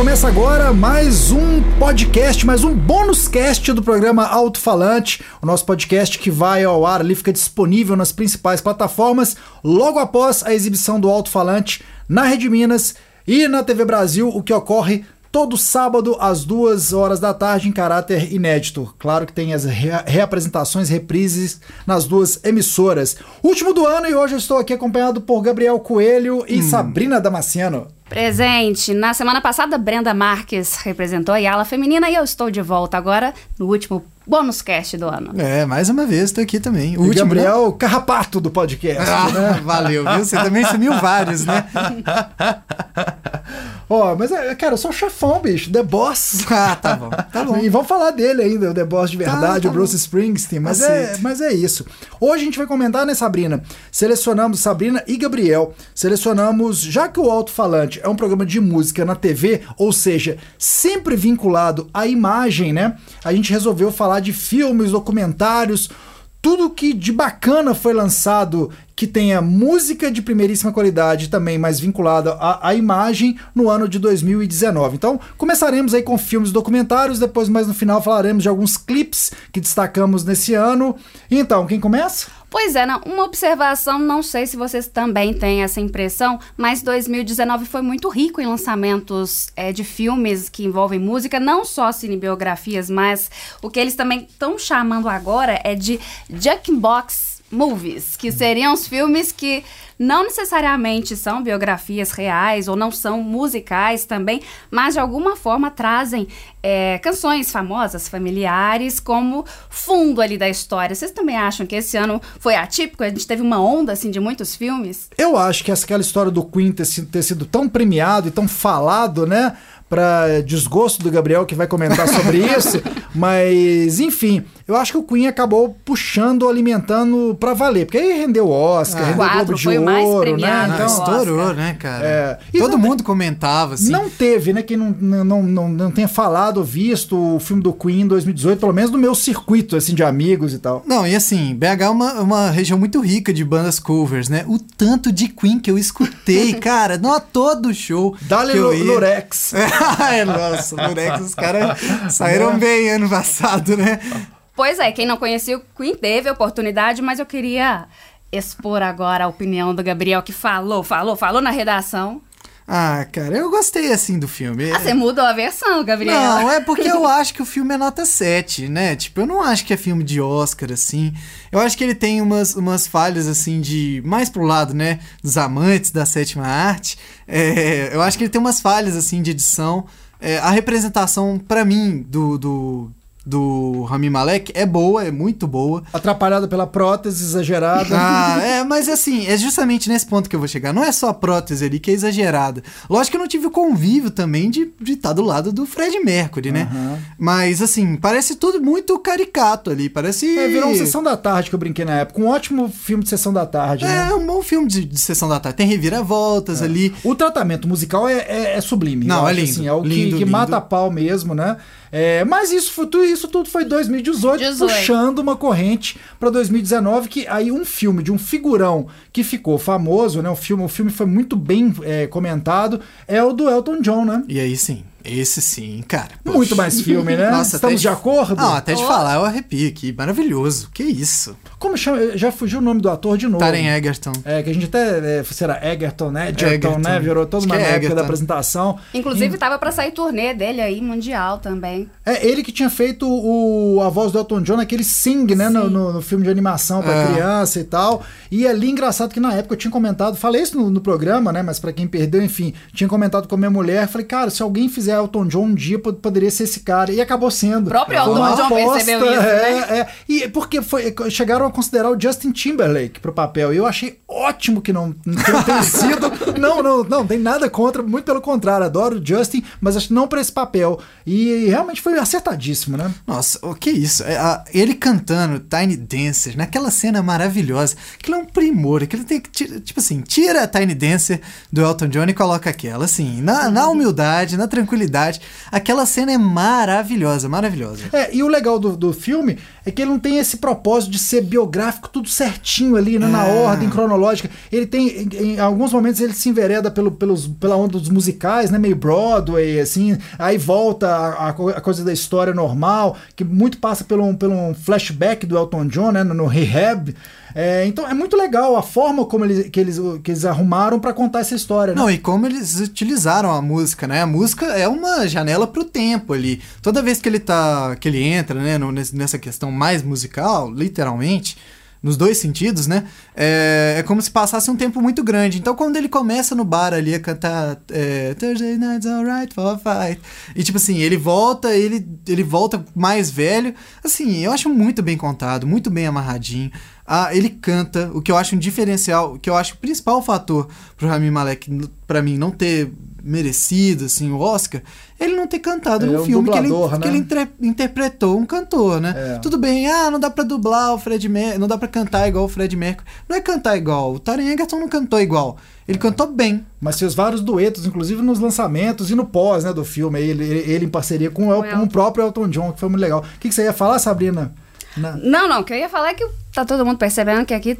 começa agora mais um podcast, mais um bônus cast do programa Alto Falante, o nosso podcast que vai ao ar ali, fica disponível nas principais plataformas logo após a exibição do Alto Falante na Rede Minas e na TV Brasil, o que ocorre todo sábado às duas horas da tarde em caráter inédito. Claro que tem as rea- reapresentações, reprises nas duas emissoras. Último do ano e hoje eu estou aqui acompanhado por Gabriel Coelho e Sabrina Damasceno. Presente. Na semana passada, Brenda Marques representou a Yala Feminina e eu estou de volta agora no último bônus cast do ano. É, mais uma vez, tô aqui também. O E último, né? Gabriel Carrapato do podcast. né? Ah, valeu, viu? Você também sumiu vários, né? Ó, mas, é, cara, eu sou o chefão, bicho. The Boss. Ah, tá bom, tá bom. E vamos falar dele ainda, o The Boss de verdade, tá o Bruce bom. Springsteen. Mas é, Aceito. mas é isso. Hoje a gente vai comentar, né, Sabrina? Selecionamos Sabrina e Gabriel. Selecionamos, já que o Alto Falante é um programa de música na TV, ou seja, sempre vinculado à imagem, né? A gente resolveu falar de filmes, documentários, tudo que de bacana foi lançado que tenha música de primeiríssima qualidade também, mais vinculada à, à imagem no ano de 2019. Então, começaremos aí com filmes e documentários, depois mais no final falaremos de alguns clipes que destacamos nesse ano. Então, quem começa? Pois é, não, uma observação, não sei se vocês também têm essa impressão, mas 2019 foi muito rico em lançamentos é, de filmes que envolvem música, não só cinebiografias, mas o que eles também estão chamando agora é de Jukebox Movies, que seriam os filmes que não necessariamente são biografias reais ou não são musicais também, mas de alguma forma trazem é, canções famosas, familiares, como fundo ali da história. Vocês também acham que esse ano foi atípico? A gente teve uma onda assim de muitos filmes? Eu acho que aquela história do Queen ter sido, ter sido tão premiado e tão falado, né? Pra desgosto do Gabriel que vai comentar sobre isso, mas enfim, eu acho que o Queen acabou puxando, alimentando pra valer, porque aí rendeu Oscar, Ah. rendeu Quatro, Globo de foi o mais Ouro, premiado, né? Então, Oscar. estourou, né, cara? É. Todo mundo comentava, assim. Não teve, né? Quem não, não, não, não tenha falado ou visto o filme do Queen em 2018, pelo menos no meu circuito, assim, de amigos e tal. Não, e assim, BH é uma, uma região muito rica de bandas covers, né? O tanto de Queen que eu escutei, cara, não a todo show. Dale que eu ia. Lurex. é, nossa, Lurex, os caras saíram bem ano passado, né? Pois é, quem não conhecia o Queen teve a oportunidade, mas eu queria expor agora a opinião do Gabriel que falou, falou, falou na redação. Ah, cara, eu gostei assim do filme. Ah, você mudou a versão, Gabriel. Não, é porque eu acho que o filme é nota 7, né? Tipo, eu não acho que é filme de Oscar, assim. Eu acho que ele tem umas, umas falhas, assim, de. Mais pro lado, né? Dos amantes da sétima arte. É, eu acho que ele tem umas falhas, assim, de edição. É, a representação, pra mim, do. do do Rami Malek é boa, é muito boa. Atrapalhado pela prótese exagerada. Ah, é, mas assim, é justamente nesse ponto que eu vou chegar. Não é só a prótese ali que é exagerada. Lógico que eu não tive o convívio também de estar do lado do Fred Mercury, né? Aham. Mas assim, parece tudo muito caricato ali. Parece. É, virou uma sessão da tarde que eu brinquei na época. Um ótimo filme de sessão da tarde, né? É um bom filme de, de sessão da tarde. Tem reviravoltas ali. O tratamento musical é, é- é sublime. Não, é lindo, assim, é o que- lindo, que, lindo. mata a pau mesmo, né? É, mas isso, foi, tudo- isso tudo foi 2018, 18. puxando uma corrente para 2019, que aí um filme de um figurão que ficou famoso, né? O filme, o filme foi muito bem é, comentado, é o do Elton John, né? E aí sim, esse sim, cara. poxa. Muito mais filme, né? Nossa, Estamos até de acordo? Não, até de Oh. falar, eu arrepio aqui. Maravilhoso. Que isso? Como chama? Já fugiu o nome do ator de novo. Taren Egerton. É, que a gente até. É, será Egerton, né? Egerton, Egerton. né? Virou toda uma é época Egerton. da apresentação. Inclusive, tava pra sair turnê dele aí, mundial também. É ele que tinha feito o, a voz do Elton John naquele Sing, né? No, no- no filme de animação pra É. criança e tal. E ali, engraçado que na época eu tinha comentado, falei isso no, no programa, né? Mas pra quem perdeu, enfim, tinha comentado com a minha mulher. Falei, cara, se alguém fizer Elton John um dia, pod- poderia ser esse cara. E acabou sendo. O próprio Elton John percebeu isso, é, né? é. E porque foi, chegaram considerar o Justin Timberlake pro papel. E eu achei ótimo que não, que não tenha sido. Não, não, não, tem nada contra, muito pelo contrário, adoro o Justin, mas acho que não pra esse papel. E realmente foi acertadíssimo, né? Nossa, o que isso? É, a- ele cantando Tiny Dancer naquela cena maravilhosa. Aquilo é um primor. Aquilo tem que. ti- Tipo assim, tira a Tiny Dancer do Elton John e coloca aquela. Assim, na, na humildade, na tranquilidade. Aquela cena é maravilhosa, maravilhosa. É, e o legal do, do filme é que ele não tem esse propósito de ser biográfico tudo certinho ali, né, na É. ordem cronológica. Ele tem, em, em alguns momentos, ele se envereda pelo, pelos, pela onda dos musicais, né, meio Broadway, assim, aí volta a, a co- a coisa da história normal, que muito passa pelo, pelo um flashback do Elton John, né, no, no Rehab. É, então é muito legal a forma como eles, que, eles, que eles arrumaram para contar essa história. Né? Não, e como eles utilizaram a música, né? A música é uma janela pro tempo ali. Toda vez que ele tá. que ele entra, né, no- nessa questão mais musical, literalmente, nos dois sentidos, né? É, é como se passasse um tempo muito grande. Então, quando ele começa no bar ali a cantar é, Thursday night's alright for a fight. E tipo assim, ele volta, ele, ele volta mais velho. Assim, eu acho muito bem contado, muito bem amarradinho. Ah, ele canta, o que eu acho um diferencial, o que eu acho o principal fator pro Rami Malek, pra mim, não ter merecido, assim, o Oscar, ele não ter cantado Ele no é um filme que ele, dublador, que né? ele entre- interpretou um cantor, né? É. Tudo bem, ah, não dá pra dublar o Fred Mercury, não dá pra cantar igual o Fred Mercury. Não é cantar igual, o Taron Egerton não cantou igual. Ele É. cantou bem. Mas fez vários duetos, inclusive nos lançamentos e no pós né, do filme. Ele, ele, ele em parceria com, o El- com o próprio Elton John, que foi muito legal. O que, que você ia falar, Sabrina? Na- Não, não, o que eu ia falar é que tá todo mundo percebendo que aqui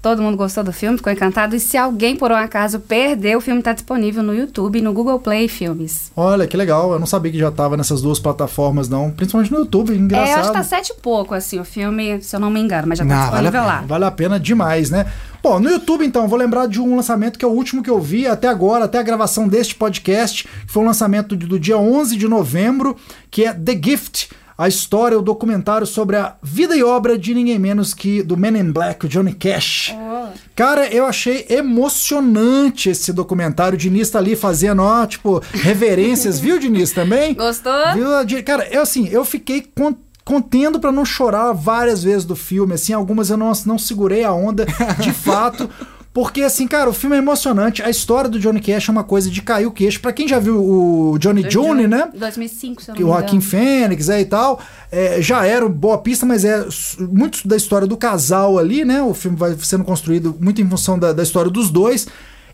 todo mundo gostou do filme, ficou encantado. E se alguém, por um acaso, perdeu, o filme tá disponível no YouTube, no Google Play Filmes. Olha, que legal. Eu não sabia que já tava nessas duas plataformas, não. Principalmente no YouTube, engraçado. É, acho que tá sete e pouco, assim, o filme, se eu não me engano, mas já tá Não, vale disponível pena. lá. Vale a pena demais, né? Bom, no YouTube, então, eu vou lembrar de um lançamento que é o último que eu vi até agora, até a gravação deste podcast, que foi um lançamento do, do dia 11 de novembro, que é The Gift, a história, o documentário sobre a vida e obra de ninguém menos que do Men in Black, o Johnny Cash. Cara, eu achei emocionante esse documentário. O Diniz tá ali fazendo, ó, tipo, reverências, viu, Diniz, também? Gostou? Viu? Cara, eu assim, eu fiquei con- contendo pra não chorar várias vezes do filme, assim, algumas eu não, não segurei a onda de fato. Porque, assim, cara, o filme é emocionante. A história do Johnny Cash é uma coisa de cair o queixo. Pra quem já viu o Johnny June, né? 2005, se eu não o. Joaquim Fênix é, e tal, é, já era boa pista, mas é muito da história do casal ali, né? O filme vai sendo construído muito em função da, da história dos dois.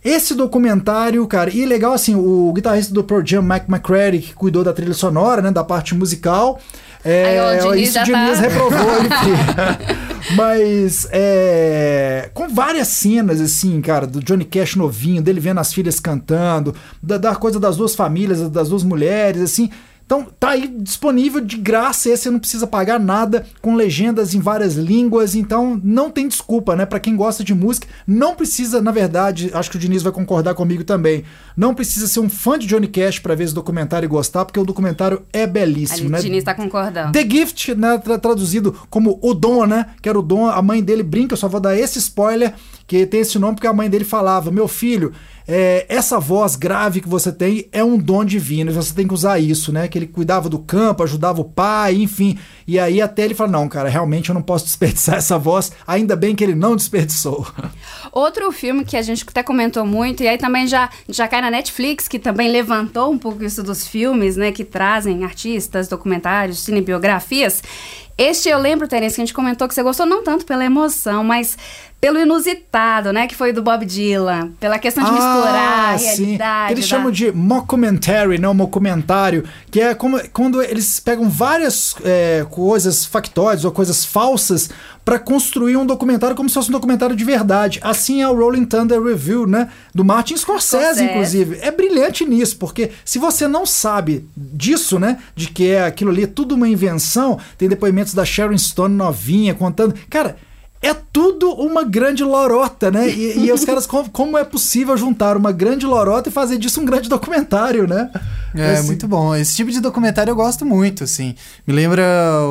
Esse documentário, cara, e legal assim, o guitarrista do Pearl Jam, Mike McCready, que cuidou da trilha sonora, né, da parte musical. É, Aí, ó, o Diniz isso já Diniz tá- reprovou ele. Mas é, com várias cenas assim, cara, do Johnny Cash novinho, dele vendo as filhas cantando, da, da coisa das duas famílias, das duas mulheres, assim. Então tá aí disponível de graça, esse você não precisa pagar nada, com legendas em várias línguas, então não tem desculpa, né? Pra quem gosta de música, não precisa, na verdade, acho que o Diniz vai concordar comigo também, não precisa ser um fã de Johnny Cash pra ver esse documentário e gostar, porque o documentário é belíssimo, Ali, né? o Diniz tá concordando. The Gift, né, tra- traduzido como o Dom, né? Que era o Dom, a mãe dele brinca, eu só vou dar esse spoiler, que tem esse nome porque a mãe dele falava: Meu filho, é, essa voz grave que você tem é um dom divino, você tem que usar isso, né? Que ele cuidava do campo, ajudava o pai, enfim. E aí até ele fala: Não, cara, realmente eu não posso desperdiçar essa voz, ainda bem que ele não desperdiçou. Outro filme que a gente até comentou muito, e aí também já, já cai na Netflix, que também levantou um pouco isso dos filmes, né? Que trazem artistas, documentários, cinebiografias. Este eu lembro, Terence, que a gente comentou que você gostou não tanto pela emoção, mas pelo inusitado, né? Que foi do Bob Dylan. Pela questão de misturar a realidade. Eles da- chamam de mockumentary, não mockumentário, que é como, quando eles pegam várias é, coisas factóides ou coisas falsas para construir um documentário como se fosse um documentário de verdade. Assim é o Rolling Thunder Review, né? Do Martin Scorsese, Scorsese. inclusive. É brilhante nisso, porque se você não sabe disso, né? De que é aquilo ali é tudo uma invenção, tem depoimentos da Sharon Stone novinha contando. Cara. É tudo uma grande lorota, né? E, e os caras, como, como é possível juntar uma grande lorota e fazer disso um grande documentário, né? É, Esse- muito bom. Esse tipo de documentário eu gosto muito, assim. Me lembra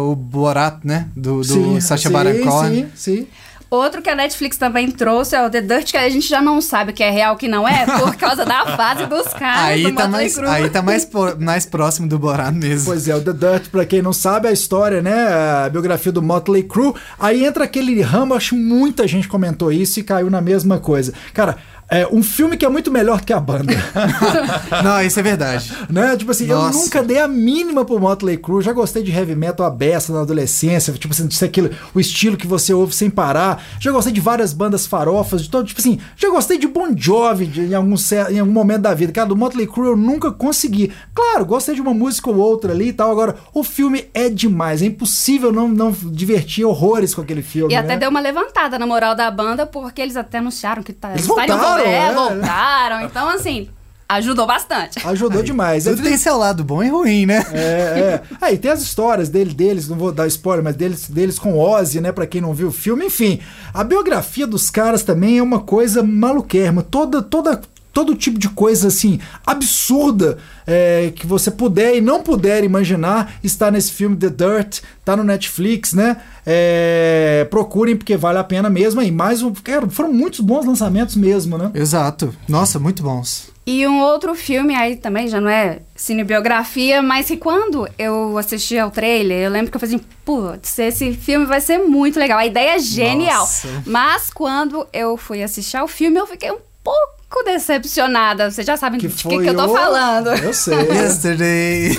o Borat, né? Do, do Sim, Sacha sim, Baron Cohen. Sim, sim. Outro que a Netflix também trouxe é o The Dirt, que a gente já não sabe o que é real o que não é, por causa da fase dos caras. Aí do tá, Motley mais, aí tá mais, po- mais próximo do Borat mesmo. Pois é, o The Dirt, pra quem não sabe, a história, né? A biografia do Motley Crue. Aí entra aquele ramo, acho que muita gente comentou isso e caiu na mesma coisa. Cara, É um filme que é muito melhor que a banda. Não, isso é verdade. né? Tipo assim, Nossa. eu nunca dei a mínima pro Motley Crue. Já gostei de heavy metal a beça na adolescência. Tipo assim, de aquilo, o estilo que você ouve sem parar. Já gostei de várias bandas farofas, de todo. Tipo assim, já gostei de Bon Jovi de- em, algum, em algum momento da vida. Cara, do Motley Crue eu nunca consegui. Claro, gostei de uma música ou outra ali e tal. Agora, o filme é demais. É impossível não, não divertir horrores com aquele filme. E até né? deu uma levantada na moral da banda, porque eles até anunciaram que tá, Eles estariam- voltaram, é, é. voltaram. Então, assim, ajudou bastante. Ajudou demais. Tudo tem seu lado bom e ruim, né? É, é. Aí tem as histórias dele, deles, não vou dar spoiler, mas deles, deles com Ozzy, né? Pra quem não viu o filme. Enfim, a biografia dos caras também é uma coisa maluquérrima. Toda, toda, todo tipo de coisa assim absurda é, que você puder e não puder imaginar está nesse filme The Dirt, tá no Netflix, né? É, procurem porque vale a pena mesmo. E mais um, cara, foram muitos bons lançamentos mesmo, né? Exato. Nossa, muito bons. E um outro filme aí também, já não é cinebiografia, mas que quando eu assisti ao trailer, eu lembro que eu falei assim, putz, esse filme vai ser muito legal. A ideia é genial. Nossa. Mas quando eu fui assistir ao filme, eu fiquei um pouco decepcionada. Vocês já sabem Que de que, que eu tô o- falando. Eu sei. Yesterday.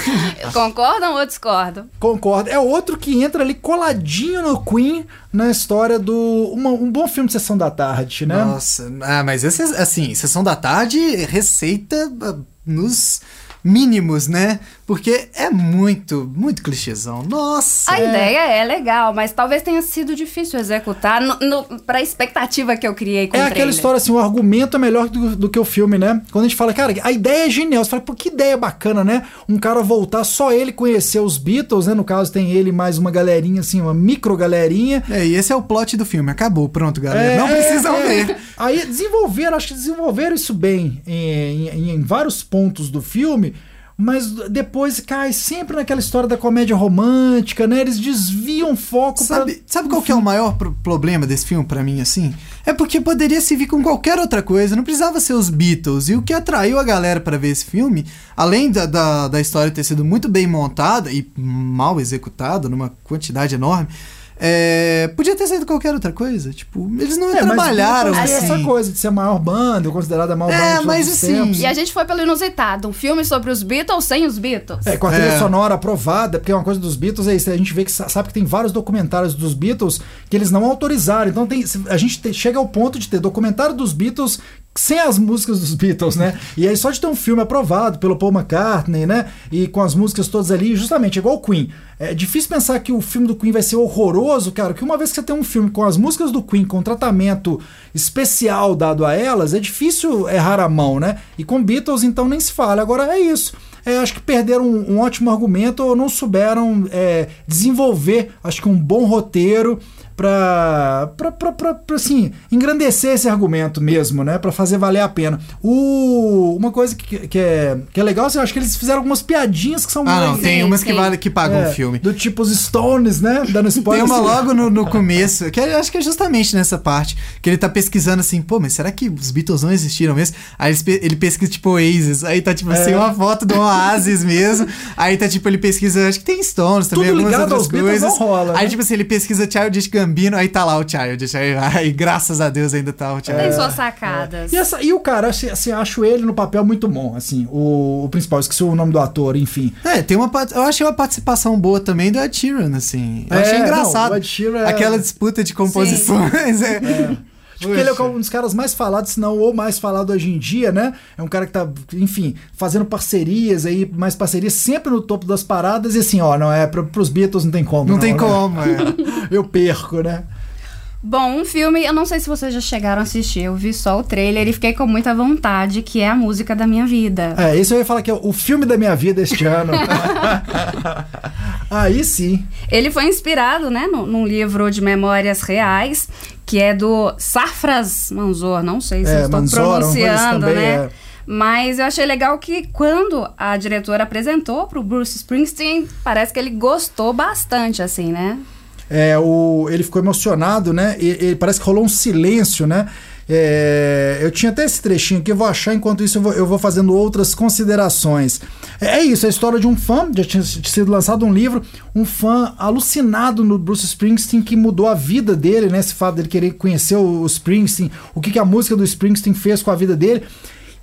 Concordam ou discordam? Concordo. É outro que entra ali coladinho no Queen na história do. uma- um bom filme de sessão da tarde, né? Nossa, ah, mas esse, assim, sessão da tarde, receita ah, nos mínimos, né? Porque é muito, muito clichêzão. Nossa! A ideia é legal, mas talvez tenha sido difícil executar no, no, pra expectativa que eu criei com É o aquela história assim, o argumento é melhor do, do que o filme, né? Quando a gente fala, cara, a ideia é genial. Você fala, pô, que ideia bacana, né? Um cara voltar, só ele conhecer os Beatles, né? No caso, tem ele mais uma galerinha, assim, uma micro galerinha. É, e esse é o plot do filme. Acabou, pronto, galera. Não É, precisam é. ver. Aí desenvolveram, acho que desenvolveram isso bem em, em- em vários pontos do filme, mas depois cai sempre naquela história da comédia romântica, né? Eles desviam foco Sabe, sabe qual que é o maior pro- problema desse filme pra mim, assim? É porque poderia se vir com qualquer outra coisa, não precisava ser os Beatles. E o que atraiu a galera pra ver esse filme, além da, da, da história ter sido muito bem montada e mal executada, numa quantidade enorme, é, podia ter sido qualquer outra coisa. Tipo, eles não É, mas trabalharam tem assim. essa coisa de ser a maior banda, considerada a maior É, banda todos mas assim, tempos. E a gente foi pelo inusitado, um filme sobre os Beatles sem os Beatles. É, com a trilha É. sonora aprovada, porque uma coisa dos Beatles é isso, a gente vê que sa- sabe que tem vários documentários dos Beatles que eles não autorizaram. Então tem, a gente te- chega ao ponto de ter documentário dos Beatles sem as músicas dos Beatles, né? E aí só de ter um filme aprovado pelo Paul McCartney, né? E com as músicas todas ali, justamente igual o Queen. É difícil pensar que o filme do Queen vai ser horroroso, cara, que uma vez que você tem um filme com as músicas do Queen, com tratamento especial dado a elas, é difícil errar a mão, né? E com Beatles, então, nem se fala. Agora é isso. É, acho que perderam um, um ótimo argumento ou não souberam é, desenvolver, acho que um bom roteiro pra, assim, engrandecer esse argumento mesmo, né? Pra fazer valer a pena. O, uma coisa que, que, é, que é legal, assim, eu acho que eles fizeram algumas piadinhas que são Ah, não, tem Sim, umas que, vale, que pagam é, o filme. Do tipo os Stones, né? Dando Tem spoiler. uma assim. logo no, no começo, que eu acho que é justamente nessa parte, que ele tá pesquisando assim, pô, mas será que os Beatles não existiram mesmo? Aí ele, ele pesquisa, tipo, Oasis, aí tá, tipo, assim, É. uma foto do Oasis mesmo, aí tá, tipo, ele pesquisa, acho que tem Stones também, Tudo algumas ligado outras aos Beatles coisas. não rola, Aí, né? tipo assim, ele pesquisa Childish Gambino, aí tá lá o Childish, aí, aí graças a Deus ainda tá o Tem Childish. suas sacadas. E, essa- e o cara, assim, assim, acho ele no papel muito bom, assim, o, o principal, esqueci o nome do ator, enfim. É, tem uma, eu achei uma participação boa também do Ed Sheeran, assim. Eu É, achei não, engraçado. o Ed Sheeran é- Aquela disputa de composições. é. Porque ele é um dos caras mais falados, se não o mais falado hoje em dia, né? É um cara que tá, enfim, fazendo parcerias aí, mais parcerias, sempre no topo das paradas. E assim, ó, não é, pro, pros Beatles não tem como. Não tem né? como, é. Eu perco, né? Bom, um filme, eu não sei se vocês já chegaram a assistir, eu vi só o trailer e fiquei com muita vontade, que é a música da minha vida. É, esse eu ia falar que é o filme da minha vida este ano. aí sim. Ele foi inspirado, né, no- num livro de memórias reais, que é do Safras Manzor, não sei se É, eu estou Manzor, coisa pronunciando, né? é. Mas eu achei legal que quando a diretora apresentou pro Bruce Springsteen, parece que ele gostou bastante, assim, né? É, o, ele ficou emocionado, né? E, parece que rolou um silêncio, né? É, eu tinha até esse trechinho aqui, eu vou achar, enquanto isso eu vou, eu vou fazendo outras considerações. É, é isso, é a história de um fã, já tinha sido lançado um livro, um fã alucinado no Bruce Springsteen que mudou a vida dele, né? Esse fato dele querer conhecer o, Springsteen, o que, que a música do Springsteen fez com a vida dele.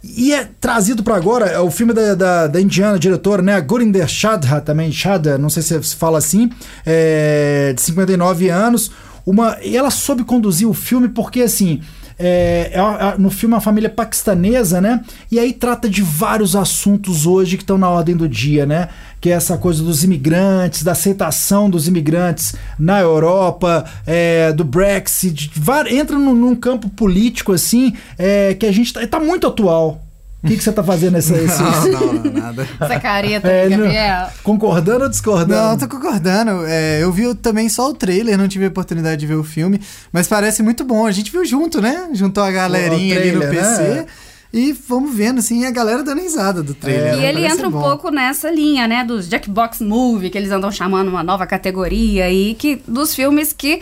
E é trazido para agora, é o filme da, da, da, indiana diretora, né? Gurinder Shadha, também, Shadha, não sei se se fala assim, é, de 59 anos. Uma, e ela soube conduzir o filme porque, assim, é, é, no filme é uma família paquistanesa, né? E aí trata de vários assuntos hoje que estão na ordem do dia, né? Que é essa coisa dos imigrantes, da aceitação dos imigrantes na Europa, é, do Brexit, entra num, num, campo político assim é, que a gente tá, tá muito atual. O que, que você tá fazendo esse, esse... Não, não, não, nada. Essa careta, é, Gabriel. concordando ou discordando? Não, tô concordando. É, eu vi também só o trailer, não tive a oportunidade de ver o filme, mas parece muito bom. A gente viu junto, né? Juntou a galerinha trailer, ali no PC. Né? E vamos vendo, assim, a galera dando risada do trailer. É, e ele entra um bom. pouco nessa linha, né, dos Jackbox Movie, que eles andam chamando uma nova categoria aí, que, dos filmes que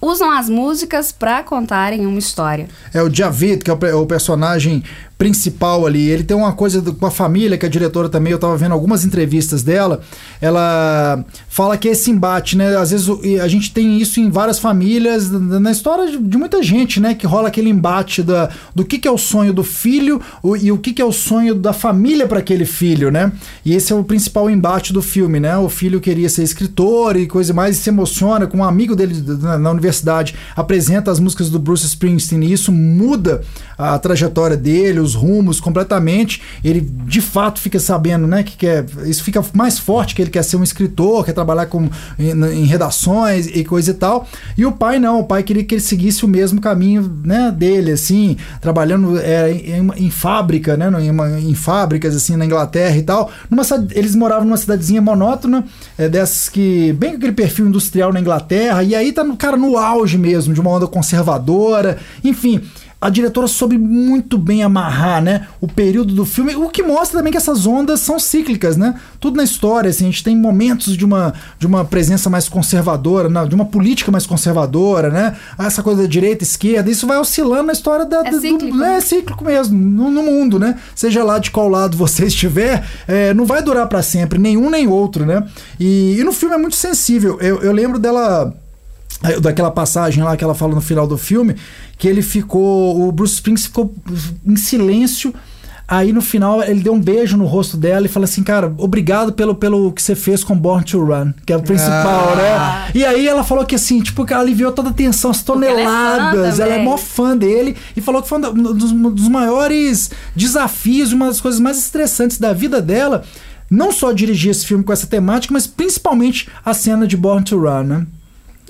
usam as músicas para contarem uma história. É o Javid, que é o, o personagem principal ali. Ele tem uma coisa do, com a família, que a diretora também, eu tava vendo algumas entrevistas dela, ela fala que esse embate, né? Às vezes a gente tem isso em várias famílias, na história de, muita gente, né? Que rola aquele embate da, do que, que é o sonho do filho e o que, que é o sonho da família para aquele filho, né? E esse é o principal embate do filme, né? O filho queria ser escritor e coisa mais, e se emociona com um amigo dele na, na universidade, apresenta as músicas do Bruce Springsteen e isso muda a trajetória dele, os rumos completamente. Ele de fato fica sabendo, né, que quer, isso fica mais forte que ele quer ser um escritor, quer trabalhar com, em, em redações e coisa e tal. E o pai não, o pai queria que ele seguisse o mesmo caminho, né, dele, assim, trabalhando é, em, em, fábrica, né, em, uma, em, fábricas assim na Inglaterra e tal. Numa, eles moravam numa cidadezinha monótona, é, dessas que bem aquele perfil industrial na Inglaterra. E aí tá no cara no auge mesmo de uma onda conservadora, enfim a diretora soube muito bem amarrar, né, o período do filme, o que mostra também que essas ondas são cíclicas, né? Tudo na história, assim, a gente tem momentos de uma, de uma presença mais conservadora, de uma política mais conservadora, né? Essa coisa da direita, esquerda, isso vai oscilando na história da, é do, cíclico, do, né? é cíclico mesmo, no, no, mundo, né? Seja lá de qual lado você estiver, é, não vai durar para sempre, nenhum nem outro, né? E, e no filme é muito sensível. Eu, eu lembro dela daquela passagem lá que ela fala no final do filme, que ele ficou, o Bruce Springsteen ficou em silêncio. Aí no final ele deu um beijo no rosto dela e falou assim: Cara, obrigado pelo, pelo que você fez com Born to Run, que é o principal, ah. né? E aí ela falou que assim, tipo, que ela aliviou toda a tensão, as toneladas. Ela é, ela é mó fã dele e falou que foi um dos, um dos maiores desafios, uma das coisas mais estressantes da vida dela. Não só dirigir esse filme com essa temática, mas principalmente a cena de Born to Run, né?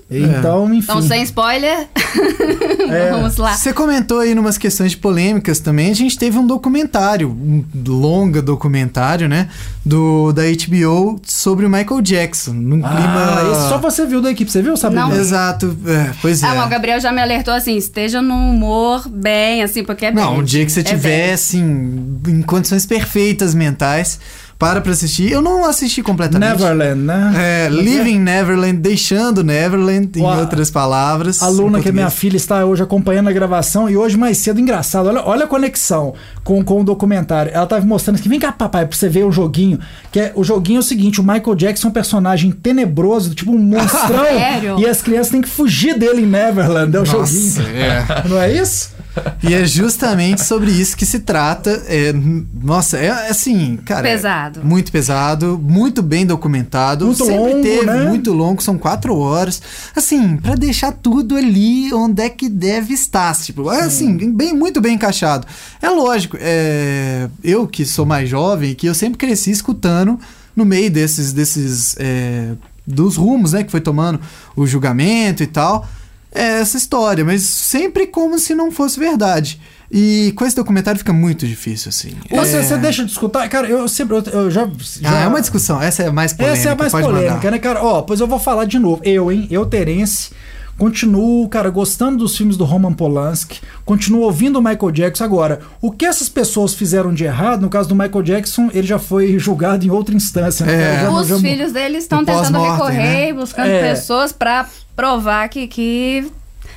Então, enfim. Então, sem spoiler, é. vamos lá. Você comentou aí numas questões de polêmicas também. A gente teve um documentário, um longa documentário, né? Do, da HBO sobre o Michael Jackson. Num ah, clima. Só você viu da equipe, você viu, Sabrina? Não. Exato. É, pois é. Ah, o Gabriel já me alertou assim: esteja num humor bem, assim, porque é bem. Não, um dia que você é tiver, bem. assim, em condições perfeitas mentais para pra assistir. Eu não assisti completamente. Neverland, né? É, Living Neverland, deixando Neverland, em outras palavras. A aluna que é minha filha está hoje acompanhando a gravação e hoje mais cedo, engraçado, olha, olha a conexão com, com o documentário. Ela estava mostrando que vem cá, papai, pra você ver o joguinho. Que é, o joguinho é o seguinte: o Michael Jackson é um personagem tenebroso, tipo um monstrão. e as crianças têm que fugir dele em Neverland. É o Nossa, joguinho. É. Não é isso? E é justamente sobre isso que se trata. É, nossa, é assim, cara. É pesado. É muito pesado, muito bem documentado. Muito sempre longo, teve né? muito longo, são quatro horas. Assim, para deixar tudo ali onde é que deve estar. Tipo, é, assim, bem, muito bem encaixado. É lógico, é, eu que sou mais jovem, que eu sempre cresci escutando no meio desses, desses é, dos rumos, né, que foi tomando o julgamento e tal é essa história, mas sempre como se não fosse verdade. E com esse documentário fica muito difícil, assim. Você, é... você deixa de escutar? Cara, eu sempre. Eu, eu já, já, Ah, é uma discussão. Essa é a mais polêmica. Essa é a mais polêmica, mandar. né, cara? Ó, pois eu vou falar de novo. Eu, hein? Eu, Terence. Continuo, cara, gostando dos filmes do Roman Polanski, continuo ouvindo o Michael Jackson. Agora, o que essas pessoas fizeram de errado, no caso do Michael Jackson, ele já foi julgado em outra instância. Né? É. Já, Os já, filhos dele estão tentando recorrer, né? buscando é. pessoas para provar que, que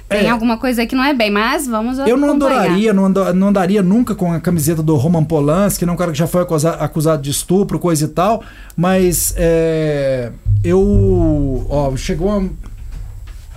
Tem É. alguma coisa aí que não é bem, mas vamos Eu não adoraria, não, ando- não andaria nunca com a camiseta do Roman Polanski, não é um cara que já foi acusa- acusado de estupro, coisa e tal, mas é, eu. Ó, chegou uma.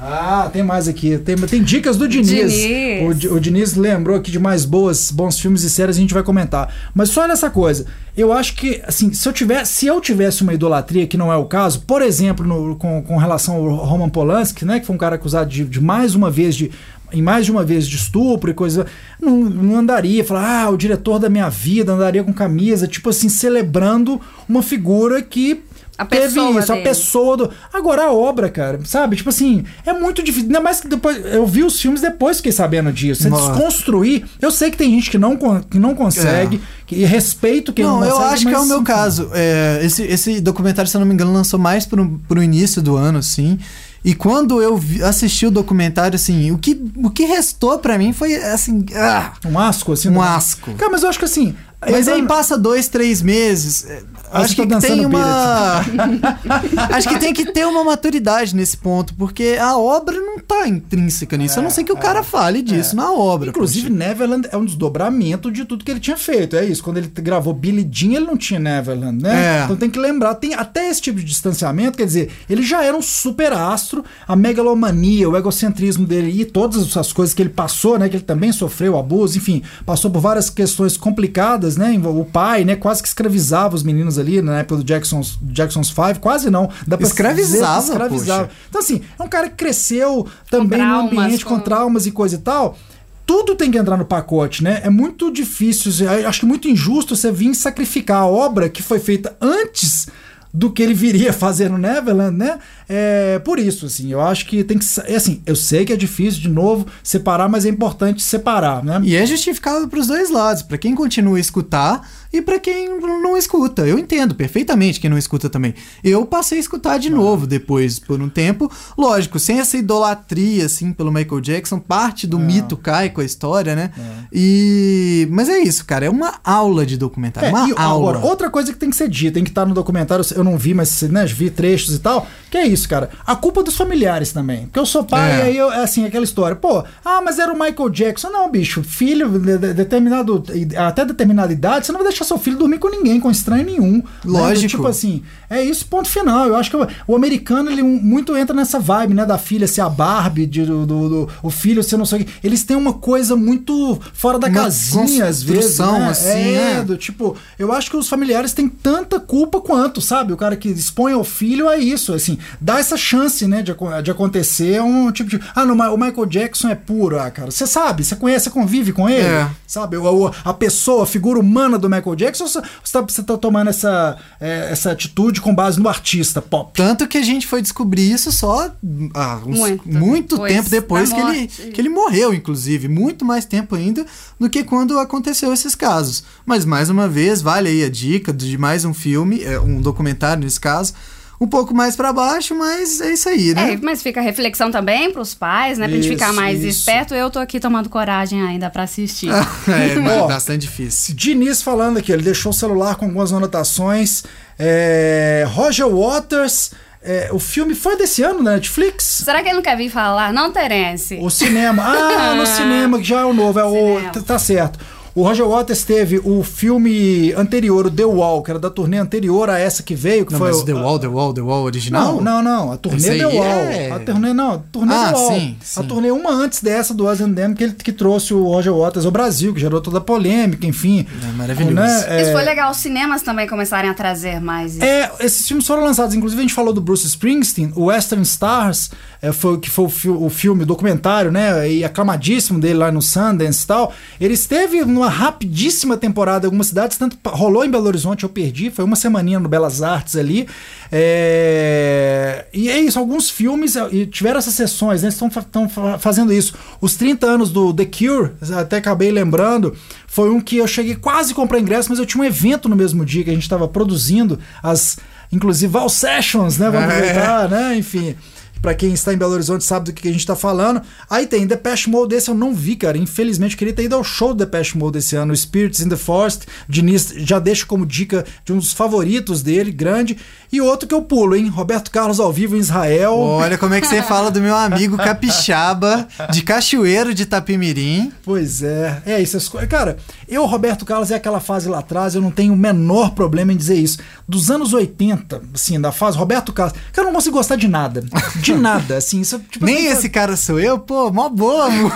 Ah, tem mais aqui. Tem, tem dicas do Diniz. Diniz. O, o Diniz lembrou aqui de mais boas, bons filmes e séries, a gente vai comentar. Mas só olha essa coisa. Eu acho que, assim, se eu tivesse, se eu tivesse uma idolatria, que não é o caso, por exemplo, no- com, com relação ao Roman Polanski, né, que foi um cara acusado de, de mais uma vez de em mais de uma vez de estupro e coisa, não, não andaria, falar, ah, o diretor da minha vida andaria com camisa, tipo assim, celebrando uma figura que A teve pessoa isso, a dele. pessoa do. Agora a obra, cara, sabe? Tipo assim, é muito difícil. Ainda mais que depois. Eu vi os filmes depois fiquei sabendo disso. Você Nossa. desconstruir. Eu sei que tem gente que não, que não consegue, que e respeito quem não, Não, eu consegue, acho que é o meu enfim. caso. É, esse, esse documentário, se eu não me engano, lançou mais pro, pro início do ano, assim. E quando eu vi- assisti o documentário, assim, o que, o que restou pra mim foi, assim, ah, Um asco, assim. um não- asco. Cara, mas eu acho que assim. Mas aí passa dois, três meses. é, Acho que tem uma. acho que tem que ter uma maturidade nesse ponto, porque a obra não tá intrínseca nisso. a não ser que o cara fale disso na obra. Inclusive, poxa. Neverland é um desdobramento de tudo que ele tinha feito. É isso. Quando ele gravou Billy Jean, ele não tinha Neverland, né? É. Então tem que lembrar, tem até esse tipo de distanciamento, quer dizer, ele já era um super astro, a megalomania, o egocentrismo dele e todas essas coisas que ele passou, né? Que ele também sofreu abuso, enfim, passou por várias questões complicadas, né? O pai, né? Quase que escravizava os meninos ali na época do Jackson's, Jackson's Five, quase não. Dá pra Escravizava, dizer escravizava. poxa. Então, assim, é um cara que cresceu também no traumas, ambiente com com- traumas e coisa e tal. Tudo tem que entrar no pacote, né? É muito difícil, eu acho que muito injusto você vir sacrificar a obra que foi feita antes do que ele viria fazer no Neverland, né? É, por isso, assim, eu acho que tem que. é assim, eu sei que é difícil, de novo, separar, mas é importante separar, né? E é justificável pros dois lados, pra quem continua a escutar e pra quem não escuta. Eu entendo perfeitamente quem não escuta também. Eu passei a escutar de novo depois, por um tempo. Lógico, sem essa idolatria, assim, pelo Michael Jackson, parte do mito cai com a história, né? E... Mas é isso, cara, é uma aula de documentário, É, uma aula. Agora, outra coisa que tem que ser dita, tem que estar no documentário, eu não vi, mas né, vi trechos e tal, que é isso, cara. A culpa dos familiares também. Porque eu sou pai, É. e aí eu, é assim, aquela história. Pô, ah, mas era o Michael Jackson. Não, bicho, filho, de, de- determinado, até determinada idade, você não vai deixar seu filho dormir com ninguém, com estranho nenhum. né? Lógico. Tipo assim, é isso, ponto final. Eu acho que o, o americano, ele muito entra nessa vibe, né, da filha ser a Barbie, de, do, do- do- o filho ser não sei o quê. Eles têm uma coisa muito fora da Uma casinha, às vezes. né? assim, é, né? do tipo, eu acho que os familiares têm tanta culpa quanto, sabe? O cara que expõe ao filho é isso, assim, dá essa chance, né, de, de acontecer um tipo de. Ah, Ma- o Michael Jackson é puro, ah, cara. Você sabe, você conhece, você convive com ele, É. sabe? O- a pessoa, a figura humana do Michael Jackson, você tá, você tá tomando essa, é, essa atitude com base no artista pop? Tanto que a gente foi descobrir isso só ah, uns- Muito muito, depois tempo depois que ele, que ele morreu, inclusive. Muito mais tempo ainda do que quando aconteceu esses casos. Mas, mais uma vez, vale aí a dica de mais um filme, é, um documentário nesse caso. Um pouco mais pra baixo, mas é isso aí, né? É, mas fica a reflexão também pros pais, né? Pra gente Isso, ficar mais isso. esperto. Eu tô aqui tomando coragem ainda pra assistir. é, Ó. bastante difícil. Diniz falando aqui, ele deixou o celular com algumas anotações. É, Roger Waters, é, o filme foi desse ano na Netflix? Será que ele não quer vir falar? Não, Terence. O cinema. Ah, no cinema, que já é o novo. É o, tá, tá certo. O Roger Waters teve o filme anterior, o The Wall, que era da turnê anterior a essa que veio, que Não, foi mas o, The Wall, The Wall, The Wall original? Não, não, não. A turnê The Wall. é- A turnê não, a turnê Ah, The Wall. sim, A sim. turnê uma antes dessa do Us and Them, que ele que trouxe o Roger Waters ao Brasil, que gerou toda a polêmica, enfim. É maravilhoso. Né? Isso É, foi legal, os cinemas também começarem a trazer mais isso. É, esses filmes foram lançados. Inclusive, a gente falou do Bruce Springsteen, o Western Stars, é, foi, que foi o, fi- o filme, o documentário, né? E aclamadíssimo dele lá no Sundance e tal. Ele esteve numa rapidíssima temporada em algumas cidades, tanto rolou em Belo Horizonte, eu perdi, foi uma semaninha no Belas Artes ali. É, e é isso, alguns filmes é, e tiveram essas sessões, né? Estão estão fa- fazendo isso. Os 30 anos do The Cure, até acabei lembrando, foi um que eu cheguei quase a comprar ingresso, mas eu tinha um evento no mesmo dia que a gente estava produzindo as, inclusive, Val Sessions, né? Vamos É. aproveitar, né? Enfim. Pra quem está em Belo Horizonte sabe do que a gente tá falando. Aí tem Depeche Mode, esse eu não vi, cara. Infelizmente, queria ter ido ao show do Depeche Mode esse ano, Spirits in the Forest. Diniz já deixa como dica de um dos favoritos dele, grande. E outro que eu pulo, hein? Roberto Carlos ao vivo em Israel. Olha como é que você fala do meu amigo capixaba de Cachoeiro de Tapimirim. Pois é, é isso. Cara, eu, Roberto Carlos, é aquela fase lá atrás, eu não tenho o menor problema em dizer isso. Dos anos 80, assim, da fase Roberto Carlos, que eu não consigo gostar de nada. De nada, assim. Tipo, Nem assim, esse cara sou eu, pô, mó boa Caramba,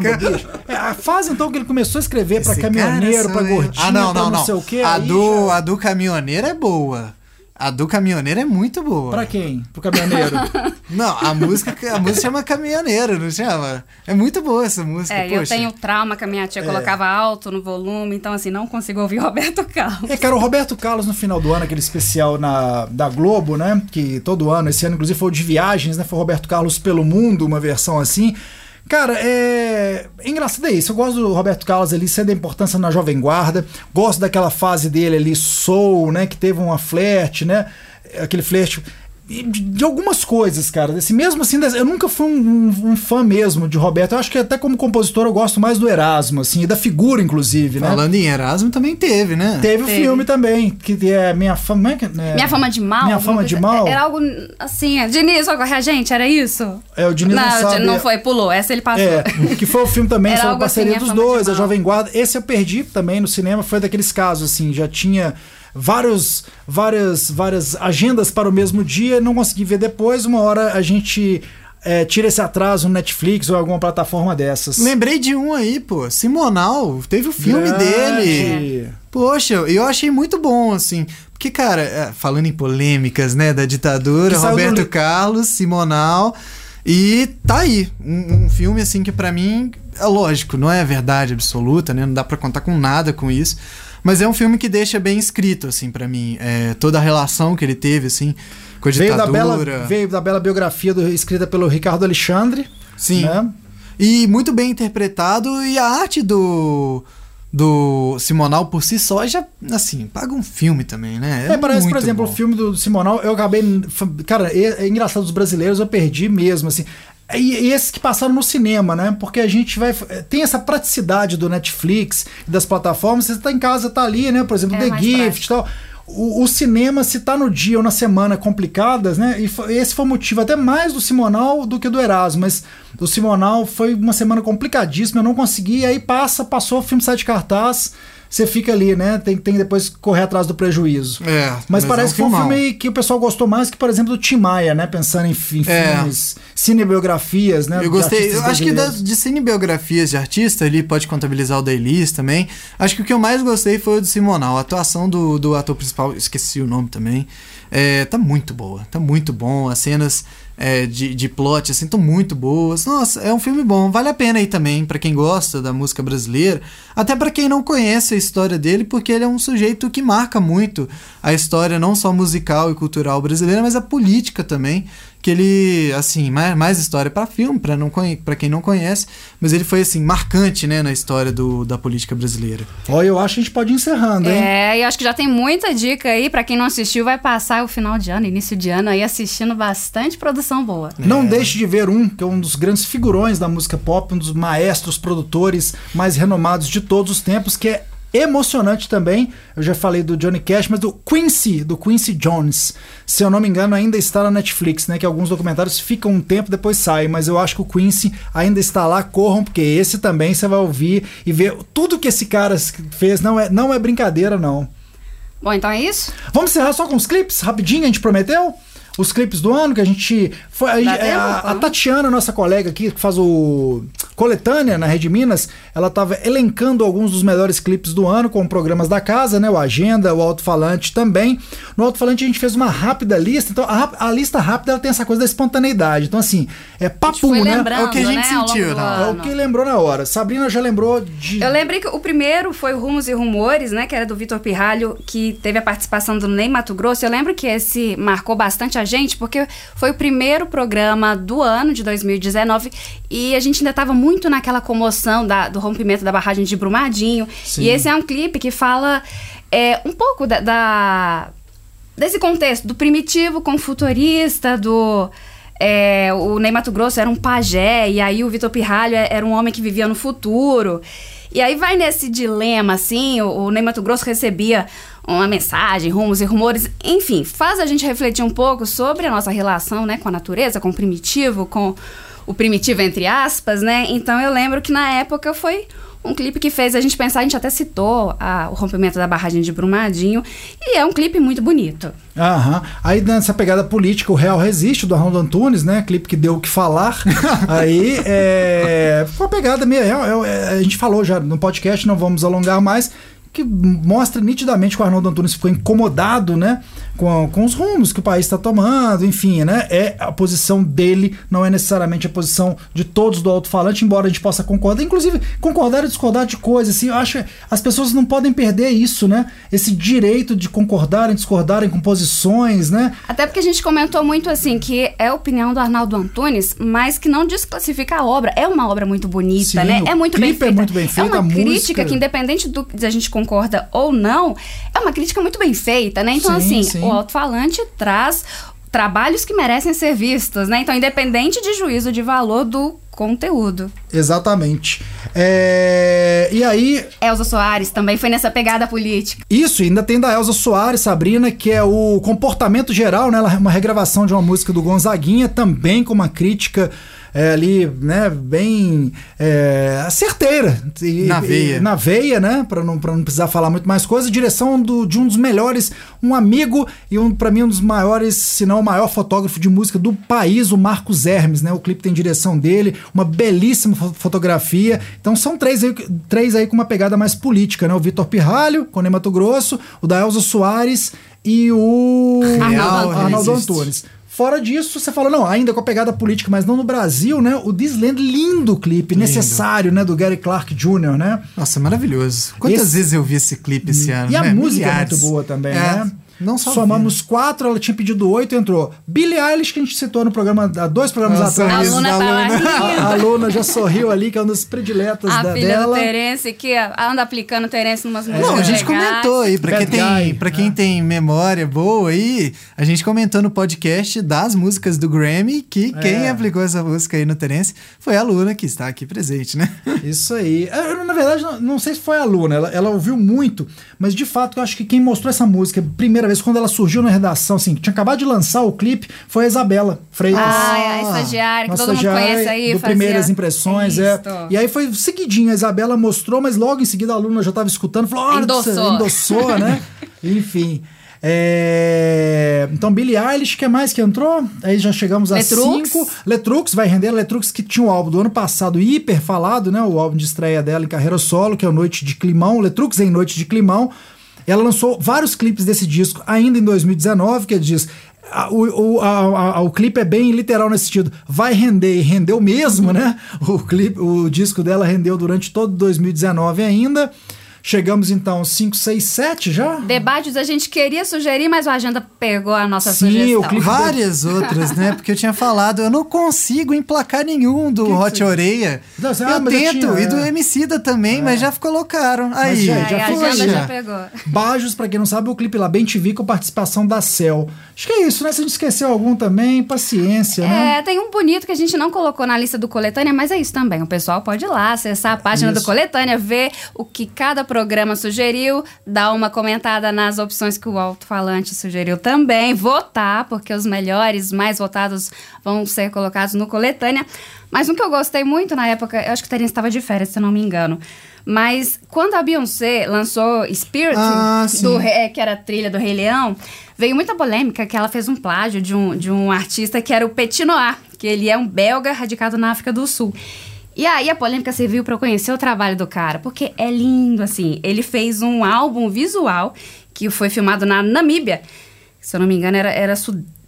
música. bicho. É, a fase então que ele começou a escrever pra Esse caminhoneiro, pra sou eu. gordinho, Ah, não, pra não, não. sei o quê. a, do, já- a do caminhoneiro é boa. A do caminhoneiro é muito boa. Pra quem? Pro caminhoneiro. Não, a música, a música chama Caminhoneiro, não chama? É muito boa essa música, É, eu poxa. tenho trauma que a minha É. tia colocava alto no volume, então assim, não consigo ouvir Roberto Carlos. É, cara, o Roberto Carlos no final do ano, aquele especial na, da Globo, né? Que todo ano, esse ano, inclusive, foi o de viagens, né? Foi o Roberto Carlos pelo mundo, uma versão assim. Cara, é... engraçado é isso. Eu gosto do Roberto Carlos ali, sendo a importância na Jovem Guarda. Gosto daquela fase dele ali, soul, né? Que teve uma flerte, né? Aquele flerte. De, algumas coisas, cara. Desse, mesmo assim, eu nunca fui um, um- um fã mesmo de Roberto. Eu acho que até como compositor eu gosto mais do Erasmo, assim, e da figura, inclusive, né? Falando em Erasmo, também teve, né? Teve o filme também, que é Minha Fama. é que- é? Minha fama de mal? Minha Fama de coisa- Mal? Era algo assim, é, Diniz, socorre a gente, era isso? É, o Diniz não, não, sabe. não foi, pulou, essa ele passou. É, que foi o filme também sobre a assim, parceria Minha dos dois, a. Jovem Guarda. Esse eu perdi também no cinema, foi daqueles casos, assim, já tinha vários, várias, várias agendas para o mesmo dia, não consegui ver depois, uma hora a gente é, tira esse atraso no Netflix ou alguma plataforma dessas. Lembrei de um aí, pô. Simonal, teve o filme Grande. dele. Poxa, eu achei muito bom, assim. Porque, cara, é, falando em polêmicas, né, da ditadura, Que do Roberto li- Carlos, Simonal. E tá aí, um, um filme, assim, que pra mim, é lógico, não é verdade absoluta, né? Não dá pra contar com nada com isso. Mas é um filme que deixa bem escrito, assim, pra mim. É, toda a relação que ele teve, assim, com a Veio da, bela, veio da bela biografia do- escrita pelo Ricardo Alexandre. Sim. Né? E muito bem interpretado e a arte do do Simonal por si só já assim paga um filme também, né? É, parece, por exemplo, bom. o filme do Simonal, eu acabei. Cara, é, é engraçado, os brasileiros eu perdi mesmo, assim. E, e esses que passaram no cinema, né? Porque a gente vai. Tem essa praticidade do Netflix e das plataformas. Você tá em casa, tá ali, né? Por exemplo, É The Gift e tal. O, o cinema, se tá no dia ou na semana complicadas, né? E esse foi o motivo até mais do Simonal do que do Erasmo. Mas o Simonal foi uma semana complicadíssima, eu não consegui. Aí passa, passou, o filme sai de cartaz. Você fica ali, né? Tem, tem que depois correr atrás do prejuízo. É, Mas, é parece um que foi um filme que o pessoal gostou mais que, por exemplo, do Tim Maia, né? Pensando em, em É. filmes, cinebiografias, né? Eu gostei, eu acho que das, de cinebiografias de artista, ele pode contabilizar o da Elis também. Acho que o que eu mais gostei foi o do Simonal. A atuação do, do ator principal, esqueci o nome também. É, tá muito boa, tá muito bom. As cenas é, de, de plot, assim, estão muito boas. Nossa, é um filme bom. Vale a pena aí também, pra quem gosta da música brasileira. Até pra quem não conhece a história dele, porque ele é um sujeito que marca muito a história, não só musical e cultural brasileira, mas a política também. Que ele, assim, mais, mais história pra filme, pra não conhe- pra quem não conhece, mas ele foi, assim, marcante, né, na história do, da política brasileira. Ó, eu acho que a gente pode ir encerrando, hein? É, e eu acho que já tem muita dica aí, pra quem não assistiu, vai passar o final de ano, início de ano aí assistindo bastante produção boa. Não deixe de ver um, que é um dos grandes figurões da música pop, um dos maestros produtores mais renomados de todos os tempos, que é emocionante também. Eu já falei do Johnny Cash, mas do Quincy, do Quincy Jones. Se eu não me engano, ainda está na Netflix, né? Que alguns documentários ficam um tempo depois saem, mas eu acho que o Quincy ainda está lá, corram, porque esse também você vai ouvir e ver tudo que esse cara fez. Não é, não é brincadeira, não. Bom, então é isso? Vamos encerrar só com os clipes, rapidinho, a gente prometeu? Os clipes do ano que a gente. Foi, a, gente- tempo? a- a. Tatiana, nossa colega aqui, que faz o Coletânea na Rede Minas, ela estava elencando alguns dos melhores clipes do ano com programas da casa, né? O Agenda, o Alto-Falante também. No Alto-Falante a gente fez uma rápida lista, então a, a lista rápida ela tem essa coisa da espontaneidade. Então, assim, é papo, né? É o que a gente né, sentiu, não. É o que lembrou na hora. Sabrina já lembrou de. Eu lembrei que o primeiro foi o Rumos e Rumores, né? Que era do Vitor Pirralho, que teve a participação do Ney Mato Grosso. Eu lembro que esse marcou bastante a gente, porque foi o primeiro programa do ano de 2019 e a gente ainda estava muito naquela comoção da- do rompimento da barragem de Brumadinho. Sim. E esse é um clipe que fala é, um pouco da- da desse contexto do primitivo com futurista, do É, o Ney Mato Grosso era um pajé, e aí o Vitor Pirralho é, era um homem que vivia no futuro. E aí vai nesse dilema, assim, o, o Ney Mato Grosso recebia uma mensagem, rumos e rumores, enfim, faz a gente refletir um pouco sobre a nossa relação, né, com a natureza, com o primitivo, com o primitivo entre aspas, né? Então eu lembro que na época foi um clipe que fez a gente pensar, a gente até citou a, o rompimento da barragem de Brumadinho, e é um clipe muito bonito. Aham. Aí nessa pegada política, o Real Resiste, do Arnaldo Antunes, né? Clipe que deu o que falar. Aí é. Foi uma pegada meio. É, é, a gente falou já no podcast, não vamos alongar mais que mostra nitidamente que o Arnaldo Antunes ficou incomodado, né, com, com os rumos que o país está tomando, enfim, né, é a posição dele, não é necessariamente a posição de todos do alto-falante, embora a gente possa concordar, inclusive concordar e discordar de coisas, assim, eu acho que as pessoas não podem perder isso, né, esse direito de concordarem, discordarem com posições, né. Até porque a gente comentou muito, assim, que é a opinião do Arnaldo Antunes, mas que não desclassifica a obra, é uma obra muito bonita, Sim, né, é muito bem é feita. muito bem feito, é uma crítica música- que independente do a gente concorda ou não, é uma crítica muito bem feita, né? Então, Sim, assim, sim. o alto-falante traz trabalhos que merecem ser vistos, né? Então, independente de juízo de valor do conteúdo. Exatamente. É, E aí, Elza Soares também foi nessa pegada política. Isso, ainda tem da Elza Soares, Sabrina, que é o comportamento geral, né? É uma regravação de uma música do Gonzaguinha, também com uma crítica é, ali, né, bem é, certeira. E- Na e- veia. na veia, né? Pra não, pra não precisar falar muito mais coisa. Direção do, de um dos melhores, um amigo e um, para mim, um dos maiores, se não o maior fotógrafo de música do país, o Marcos Hermes, né? O clipe tem direção dele, uma belíssima fo- fotografia. Então são três aí, três aí com uma pegada mais política, né? O Vitor Pirralho, com o Mato Grosso, o da Elza Soares e o Arnaldo Arnaldo Resiste. Antunes. Fora disso, você falou, não, ainda com a pegada política, mas não no Brasil, né? O This Land, lindo clipe, necessário, né? Do Gary Clark Jr., né? Nossa, maravilhoso. Quantas Esse- vezes eu vi esse clipe esse ano? E a né? música é Milhares. muito boa também, É, né? Não só Somamos quatro, ela tinha pedido oito, entrou. Billie Eilish, que a gente citou no programa, há dois programas Nossa, atrás. A Sorriso Luna da tá lá Luna. rindo. A, a Luna já sorriu ali, que é uma das prediletas A da, filha dela. do Terence que anda aplicando o Terence numas músicas Não, a gente legais. comentou aí, pra quem, tem, pra quem né? tem memória boa aí, a gente comentou no podcast das músicas do Grammy que É. quem aplicou essa música aí no Terence foi a Luna, que está aqui presente, né? Isso aí. Eu, na verdade, não, não sei se foi a Luna, ela, ela ouviu muito, mas de fato eu acho que quem mostrou essa música, primeira vez, quando ela surgiu na redação, assim, que tinha acabado de lançar o clipe, foi a Isabela Freitas. Ah, é a estagiária, que todo mundo conhece aí. Do fazia- Primeiras Impressões, é. Isto. E aí foi seguidinho, a Isabela mostrou, mas logo em seguida a aluna já estava escutando, falou, olha, Endossou. endossou, né? Enfim. É, Então, Billie Eilish, que mais que entrou? Aí já chegamos a Letrux. cinco. Letrux vai render. Letrux que tinha o álbum do ano passado hiper falado, né? O álbum de estreia dela em carreira solo, que é o Noite de Climão. Letrux em Noite de Climão. Ela lançou vários clipes desse disco ainda em 2019, que diz. O, o, a- a- o clipe é bem literal nesse sentido. Vai render e rendeu mesmo, né? O, clipe, o disco dela rendeu durante todo 2019 ainda. Chegamos então 5, 6, 7 já? Debates a gente queria sugerir, mas o Agenda pegou a nossa Sim, sugestão. clipe- Várias outras, né? Porque eu tinha falado, eu não consigo emplacar nenhum do Que Hot Oreia. Não, você- eu ah, mas eu tento, tinha, e do é. Emicida também, mas já colocaram. Aí, já- Aí já a foi, Agenda já. já pegou. Bajos, pra quem não sabe, o clipe lá bem TV com participação da Cell. Acho que é isso, né? Se a gente esqueceu algum também, paciência, né? É, tem um bonito que a gente não colocou na lista do Coletânea, mas é isso também. O pessoal pode ir lá, acessar a página Isso. do Coletânea, ver o que cada programa sugeriu, dar uma comentada nas opções que o alto-falante sugeriu também, votar, porque os melhores, mais votados vão ser colocados no Coletânea. Mas um que eu gostei muito na época, eu acho que o Terence estava de férias, se eu não me engano. Mas quando a Beyoncé lançou Spirit, Ah, do, Rei- é, que era a trilha do Rei Leão, veio muita polêmica que ela fez um plágio de um, de um artista que era o Petit Noir, que ele é um belga radicado na África do Sul. E aí a polêmica serviu para eu conhecer o trabalho do cara, porque é lindo, assim. Ele fez um álbum visual que foi filmado na Namíbia. Se eu não me engano, era, era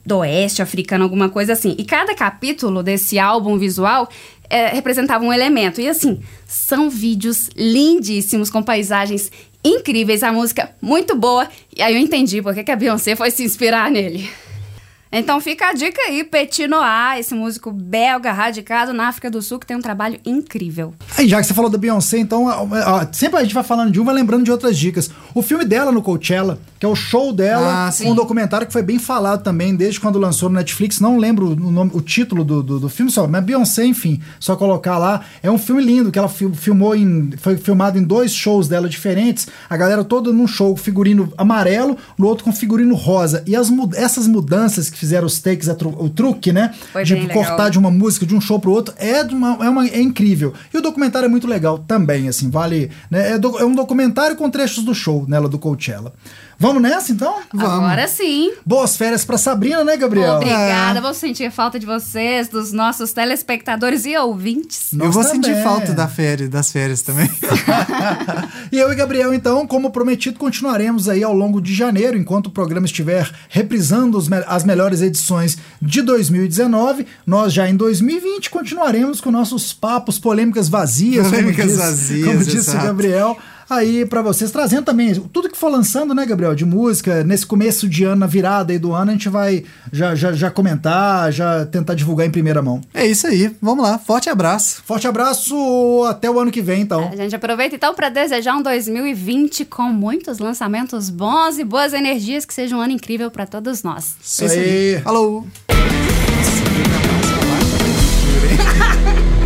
sudoeste africano, alguma coisa assim. E cada capítulo desse álbum visual é, representava um elemento. E assim, são vídeos lindíssimos, com paisagens incríveis, a música muito boa. E aí eu entendi porque que a Beyoncé foi se inspirar nele. Então fica a dica aí, Petit Noir, esse músico belga radicado na África do Sul que tem um trabalho incrível. Aí, já que você falou da Beyoncé, então, ó, ó, sempre a gente vai falando de um, vai lembrando de outras dicas. O filme dela no Coachella, que é o show dela, Ah, um documentário que foi bem falado também desde quando lançou no Netflix. Não lembro o, nome, o título do, do, do filme, só, mas Beyoncé, enfim, só colocar lá. É um filme lindo que ela fil- filmou em. Foi filmado em dois shows dela diferentes. A galera toda num show com figurino amarelo, no outro com figurino rosa. E as, essas mudanças que fizeram os takes, tru- o truque, né? Foi de bem legal. cortar de uma música de um show pro outro é, uma, é, uma- é incrível. E o documentário é muito legal também, assim, vale. né, é, do- é um documentário com trechos do show nela do Coachella. Vamos nessa então? Agora sim. Boas férias pra Sabrina, né, Gabriel? Obrigada, vou sentir falta de vocês, dos nossos telespectadores e ouvintes. eu Nós vou também. sentir falta da férias, das férias também. e eu e Gabriel, então, como prometido, continuaremos aí ao longo de janeiro, enquanto o programa estiver reprisando os me- as melhores edições de 2019. Nós já em 2020 continuaremos com nossos papos, polêmicas vazias, Polêmicas como diz, vazias, como disse o exato. Gabriel. Aí pra vocês, trazendo também tudo que for lançando, né, Gabriel, de música, nesse começo de ano, na virada aí do ano, a gente vai já, já, já comentar, já tentar divulgar em primeira mão. É isso aí. Vamos lá. Forte abraço. Forte abraço, até o ano que vem, então. A gente aproveita então para desejar um 2020 com muitos lançamentos bons e boas energias, que seja um ano incrível para todos nós. Isso aí. Falou. Nossa,